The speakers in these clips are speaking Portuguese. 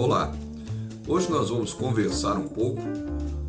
Olá, hoje nós vamos conversar um pouco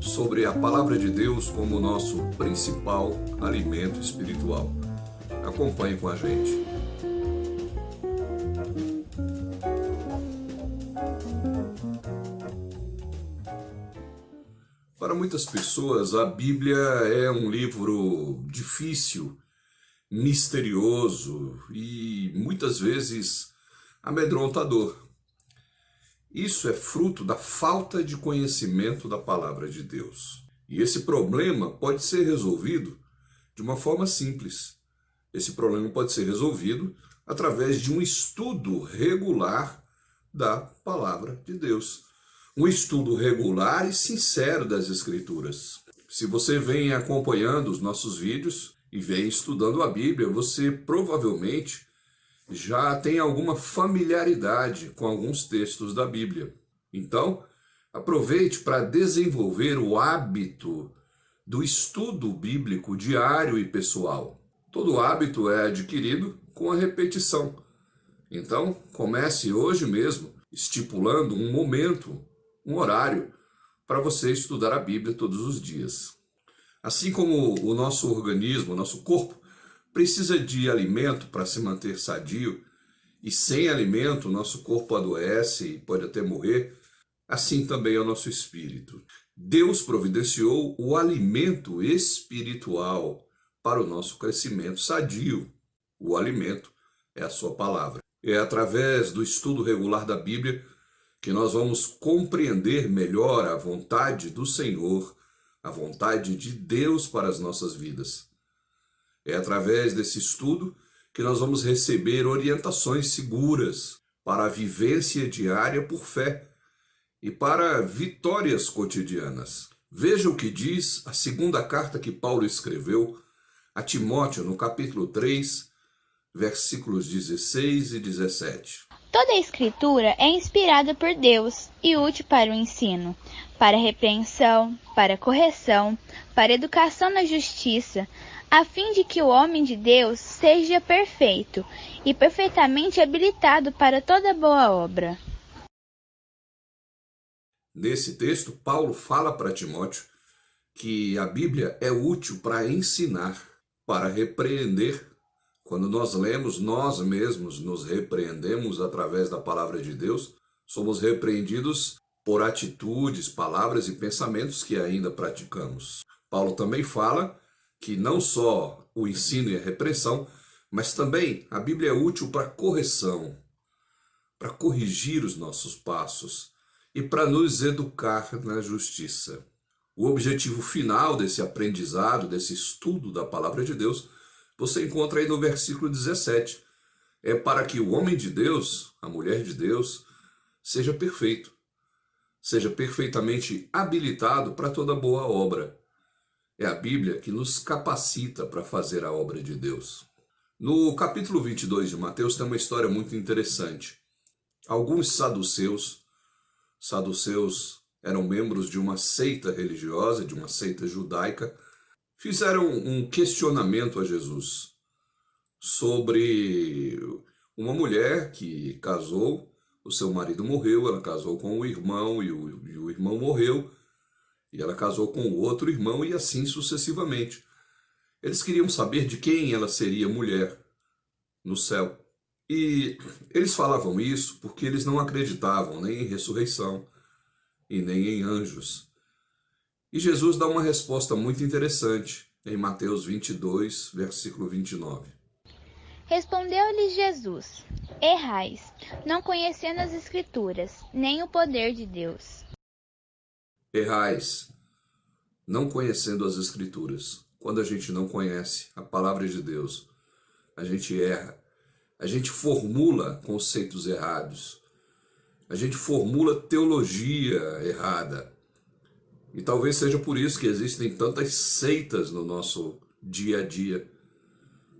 sobre a Palavra de Deus como nosso principal alimento espiritual. Acompanhe com a gente. Para muitas pessoas, a Bíblia é um livro difícil, misterioso e muitas vezes amedrontador. Isso é fruto da falta de conhecimento da palavra de Deus. E esse problema pode ser resolvido de uma forma simples. Esse problema pode ser resolvido através de um estudo regular da palavra de Deus. Um estudo regular e sincero das Escrituras. Se você vem acompanhando os nossos vídeos e vem estudando a Bíblia, você provavelmente já tem alguma familiaridade com alguns textos da Bíblia. Então, aproveite para desenvolver o hábito do estudo bíblico diário e pessoal. Todo hábito é adquirido com a repetição. Então, comece hoje mesmo estipulando um momento, um horário, para você estudar a Bíblia todos os dias. Assim como o nosso organismo, o nosso corpo, precisa de alimento para se manter sadio, e sem alimento nosso corpo adoece e pode até morrer, assim também é o nosso espírito. Deus providenciou o alimento espiritual para o nosso crescimento sadio. O alimento é a sua palavra. É através do estudo regular da Bíblia que nós vamos compreender melhor a vontade do Senhor, a vontade de Deus para as nossas vidas. É através desse estudo que nós vamos receber orientações seguras para a vivência diária por fé e para vitórias cotidianas. Veja o que diz a segunda carta que Paulo escreveu a Timóteo, no capítulo 3, versículos 16 e 17. Toda a Escritura é inspirada por Deus e útil para o ensino, para repreensão, para correção, para educação na justiça, a fim de que o homem de Deus seja perfeito e perfeitamente habilitado para toda boa obra. Nesse texto, Paulo fala para Timóteo que a Bíblia é útil para ensinar, para repreender. Quando nós lemos, nós mesmos nos repreendemos através da palavra de Deus, somos repreendidos por atitudes, palavras e pensamentos que ainda praticamos. Paulo também fala que não só o ensino e a repressão, mas também a Bíblia é útil para correção, para corrigir os nossos passos e para nos educar na justiça. O objetivo final desse aprendizado, desse estudo da palavra de Deus, você encontra aí no versículo 17. É para que o homem de Deus, a mulher de Deus, seja perfeito, seja perfeitamente habilitado para toda boa obra. É a Bíblia que nos capacita para fazer a obra de Deus. No capítulo 22 de Mateus tem uma história muito interessante. Alguns saduceus, saduceus eram membros de uma seita religiosa, de uma seita judaica, fizeram um questionamento a Jesus sobre uma mulher que casou, o seu marido morreu, ela casou com o irmão e o, e o irmão morreu, e ela casou com o outro irmão e assim sucessivamente. Eles queriam saber de quem ela seria mulher no céu. E eles falavam isso porque eles não acreditavam nem em ressurreição e nem em anjos. E Jesus dá uma resposta muito interessante em Mateus 22, versículo 29. Respondeu-lhes Jesus: Errais, não conhecendo as Escrituras, nem o poder de Deus errais, não conhecendo as Escrituras. Quando a gente não conhece a palavra de Deus, a gente erra, a gente formula conceitos errados, a gente formula teologia errada. E talvez seja por isso que existem tantas seitas no nosso dia a dia.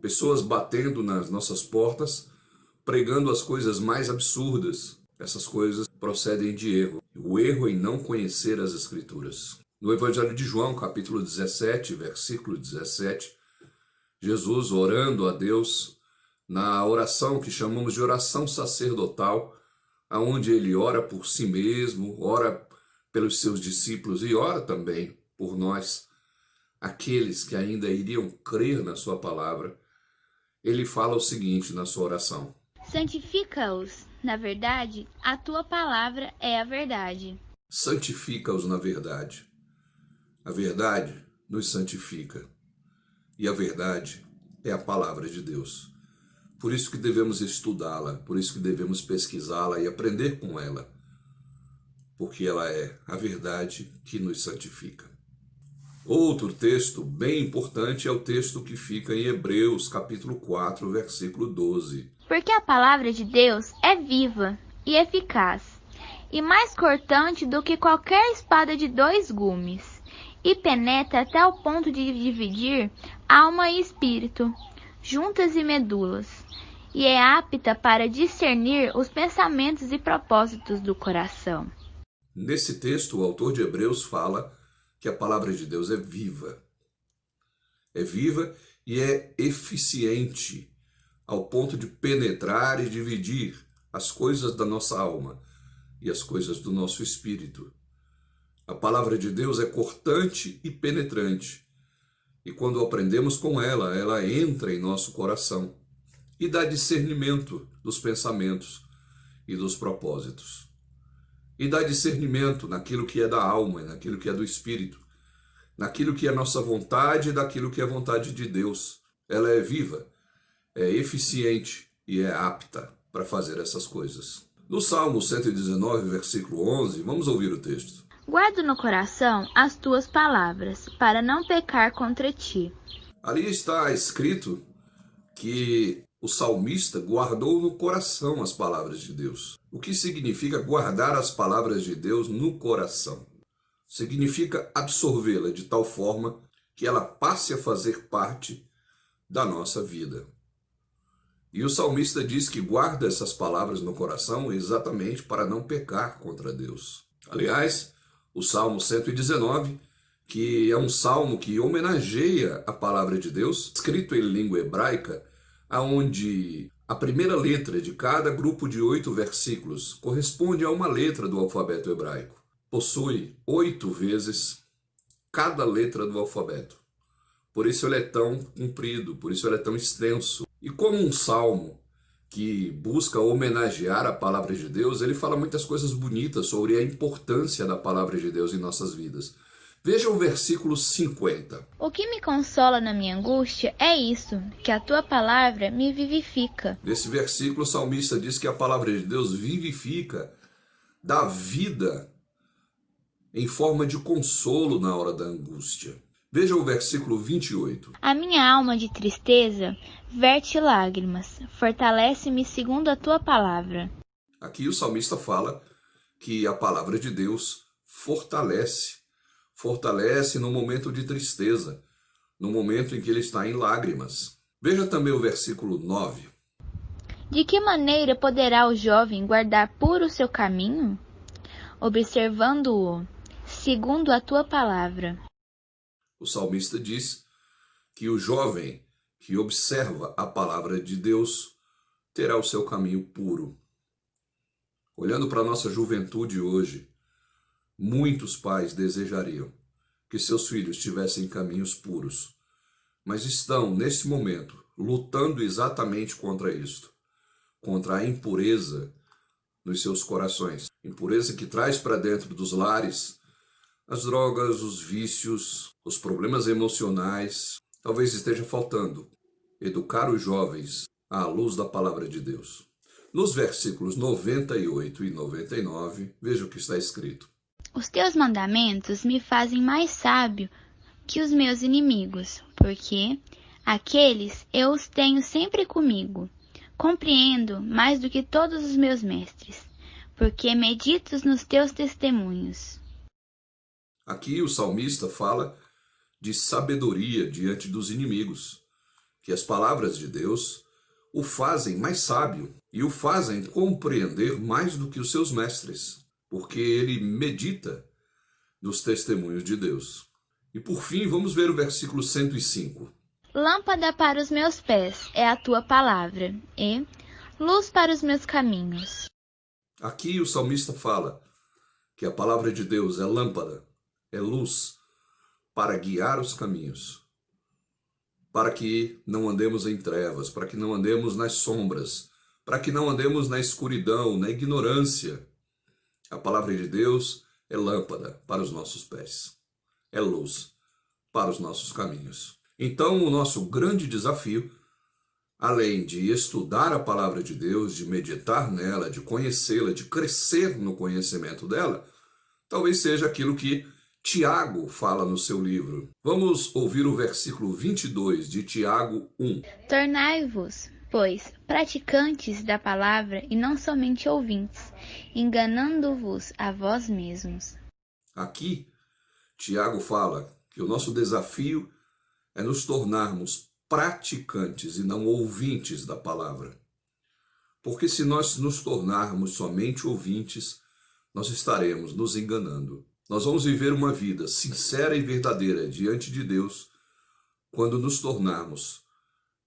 Pessoas batendo nas nossas portas, pregando as coisas mais absurdas. Essas coisas procedem de erro o erro em não conhecer as Escrituras. No Evangelho de João, capítulo 17, versículo 17, Jesus orando a Deus na oração que chamamos de oração sacerdotal, aonde ele ora por si mesmo, ora pelos seus discípulos e ora também por nós, aqueles que ainda iriam crer na sua palavra, ele fala o seguinte na sua oração: Santifica-os, na verdade, a tua palavra é a verdade. Santifica-os na verdade. A verdade nos santifica. E a verdade é a palavra de Deus. Por isso que devemos estudá-la, por isso que devemos pesquisá-la e aprender com ela, porque ela é a verdade que nos santifica. Outro texto bem importante é o texto que fica em Hebreus, capítulo 4, versículo 12. Porque a palavra de Deus é viva e eficaz, e mais cortante do que qualquer espada de dois gumes, e penetra até o ponto de dividir alma e espírito, juntas e medulas, e é apta para discernir os pensamentos e propósitos do coração. Nesse texto, o autor de Hebreus fala que a palavra de Deus é viva. É viva e é eficiente ao ponto de penetrar e dividir as coisas da nossa alma e as coisas do nosso espírito. A palavra de Deus é cortante e penetrante. E quando aprendemos com ela, ela entra em nosso coração e dá discernimento dos pensamentos e dos propósitos e dá discernimento naquilo que é da alma e naquilo que é do espírito, naquilo que é nossa vontade e daquilo que é vontade de Deus. Ela é viva, é eficiente e é apta para fazer essas coisas. No Salmo 119, versículo 11, vamos ouvir o texto. Guardo no coração as tuas palavras, para não pecar contra ti. Ali está escrito que o salmista guardou no coração as palavras de Deus. O que significa guardar as palavras de Deus no coração? Significa absorvê-la de tal forma que ela passe a fazer parte da nossa vida. E o salmista diz que guarda essas palavras no coração exatamente para não pecar contra Deus. Aliás, o Salmo 119, que é um salmo que homenageia a palavra de Deus, escrito em língua hebraica, aonde a primeira letra de cada grupo de oito versículos corresponde a uma letra do alfabeto hebraico. Possui oito vezes cada letra do alfabeto. Por isso ele é tão comprido, por isso ele é tão extenso. E como um salmo que busca homenagear a palavra de Deus, ele fala muitas coisas bonitas sobre a importância da palavra de Deus em nossas vidas. Veja o versículo 50. O que me consola na minha angústia é isso, que a tua palavra me vivifica. Nesse versículo, o salmista diz que a palavra de Deus vivifica, dá vida em forma de consolo na hora da angústia. Veja o versículo 28. A minha alma de tristeza verte lágrimas, fortalece-me segundo a tua palavra. Aqui o salmista fala que a palavra de Deus fortalece fortalece no momento de tristeza, no momento em que ele está em lágrimas. Veja também o versículo 9. De que maneira poderá o jovem guardar puro o seu caminho? Observando-o, segundo a tua palavra. O salmista diz que o jovem que observa a palavra de Deus terá o seu caminho puro. Olhando para a nossa juventude hoje, Muitos pais desejariam que seus filhos tivessem caminhos puros, mas estão, neste momento, lutando exatamente contra isto, contra a impureza nos seus corações. Impureza que traz para dentro dos lares as drogas, os vícios, os problemas emocionais. Talvez esteja faltando educar os jovens à luz da palavra de Deus. Nos versículos 98 e 99, veja o que está escrito. Os teus mandamentos me fazem mais sábio que os meus inimigos, porque aqueles eu os tenho sempre comigo. Compreendo mais do que todos os meus mestres, porque medito nos teus testemunhos. Aqui o salmista fala de sabedoria diante dos inimigos, que as palavras de Deus o fazem mais sábio e o fazem compreender mais do que os seus mestres porque ele medita nos testemunhos de Deus. E por fim, vamos ver o versículo 105. Lâmpada para os meus pés é a tua palavra, e luz para os meus caminhos. Aqui o salmista fala que a palavra de Deus é lâmpada, é luz para guiar os caminhos, para que não andemos em trevas, para que não andemos nas sombras, para que não andemos na escuridão, na ignorância. A palavra de Deus é lâmpada para os nossos pés, é luz para os nossos caminhos. Então, o nosso grande desafio, além de estudar a palavra de Deus, de meditar nela, de conhecê-la, de crescer no conhecimento dela, talvez seja aquilo que Tiago fala no seu livro. Vamos ouvir o versículo 22 de Tiago 1. Tornai-vos, pois, praticantes da palavra e não somente ouvintes, enganando-vos a vós mesmos. Aqui, Tiago fala que o nosso desafio é nos tornarmos praticantes e não ouvintes da palavra. Porque se nós nos tornarmos somente ouvintes, nós estaremos nos enganando. Nós vamos viver uma vida sincera e verdadeira diante de Deus quando nos tornarmos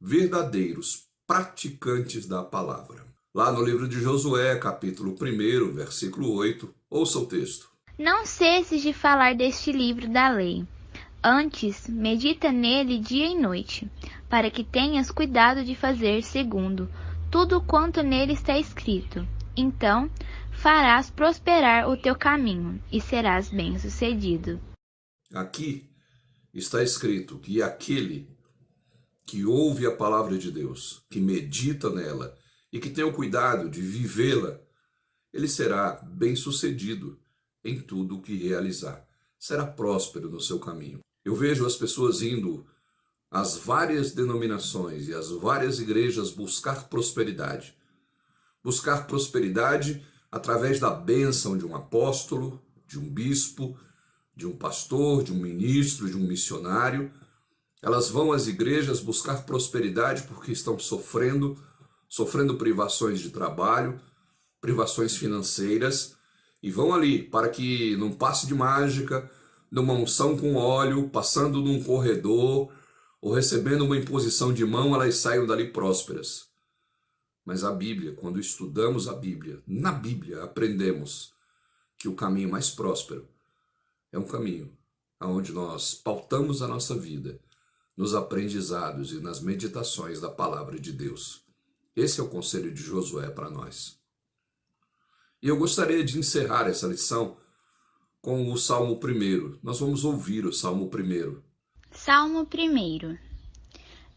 verdadeiros praticantes da palavra. Lá no livro de Josué, capítulo 1, versículo 8, ouça o texto. Não cesses de falar deste livro da lei. Antes, medita nele dia e noite, para que tenhas cuidado de fazer segundo tudo quanto nele está escrito. Então farás prosperar o teu caminho e serás bem-sucedido. Aqui está escrito que aquele que ouve a palavra de Deus, que medita nela e que tem o cuidado de vivê-la, ele será bem-sucedido em tudo o que realizar. Será próspero no seu caminho. Eu vejo as pessoas indo às várias denominações e às várias igrejas buscar prosperidade. Buscar prosperidade através da bênção de um apóstolo, de um bispo, de um pastor, de um ministro, de um missionário. Elas vão às igrejas buscar prosperidade porque estão sofrendo, sofrendo privações de trabalho, privações financeiras, e vão ali para que num passe de mágica, numa unção com óleo, passando num corredor ou recebendo uma imposição de mão, elas saiam dali prósperas. Mas a Bíblia, quando estudamos a Bíblia, na Bíblia aprendemos que o caminho mais próspero é um caminho onde nós pautamos a nossa vida nos aprendizados e nas meditações da palavra de Deus. Esse é o conselho de Josué para nós. E eu gostaria de encerrar essa lição com o Salmo 1. Nós vamos ouvir o Salmo 1. Salmo 1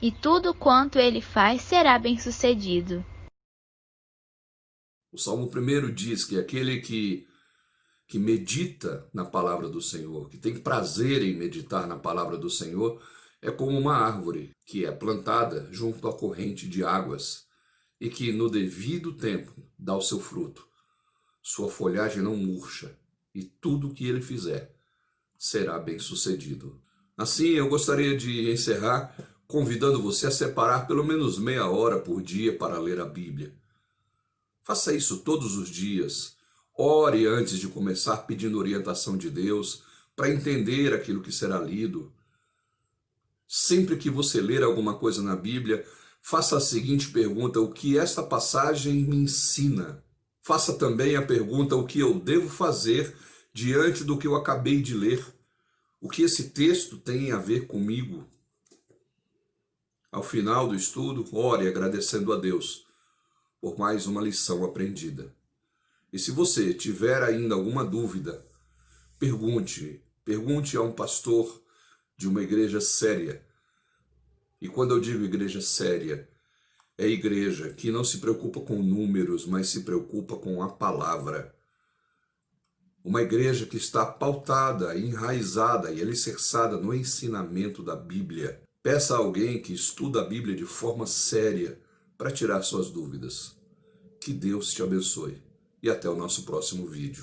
e tudo quanto ele faz será bem-sucedido. O Salmo 1 diz que aquele que, que medita na palavra do Senhor, que tem prazer em meditar na palavra do Senhor, é como uma árvore que é plantada junto à corrente de águas e que no devido tempo dá o seu fruto. Sua folhagem não murcha e tudo o que ele fizer será bem-sucedido. Assim, eu gostaria de encerrar convidando você a separar pelo menos meia hora por dia para ler a Bíblia. Faça isso todos os dias. Ore antes de começar pedindo orientação de Deus para entender aquilo que será lido. Sempre que você ler alguma coisa na Bíblia, faça a seguinte pergunta: o que esta passagem me ensina? Faça também a pergunta: o que eu devo fazer diante do que eu acabei de ler? O que esse texto tem a ver comigo? Ao final do estudo, ore agradecendo a Deus por mais uma lição aprendida. E se você tiver ainda alguma dúvida, pergunte, pergunte a um pastor de uma igreja séria. E quando eu digo igreja séria, é igreja que não se preocupa com números, mas se preocupa com a palavra. Uma igreja que está pautada, enraizada e alicerçada no ensinamento da Bíblia. Peça a alguém que estuda a Bíblia de forma séria para tirar suas dúvidas. Que Deus te abençoe. e até o nosso próximo vídeo.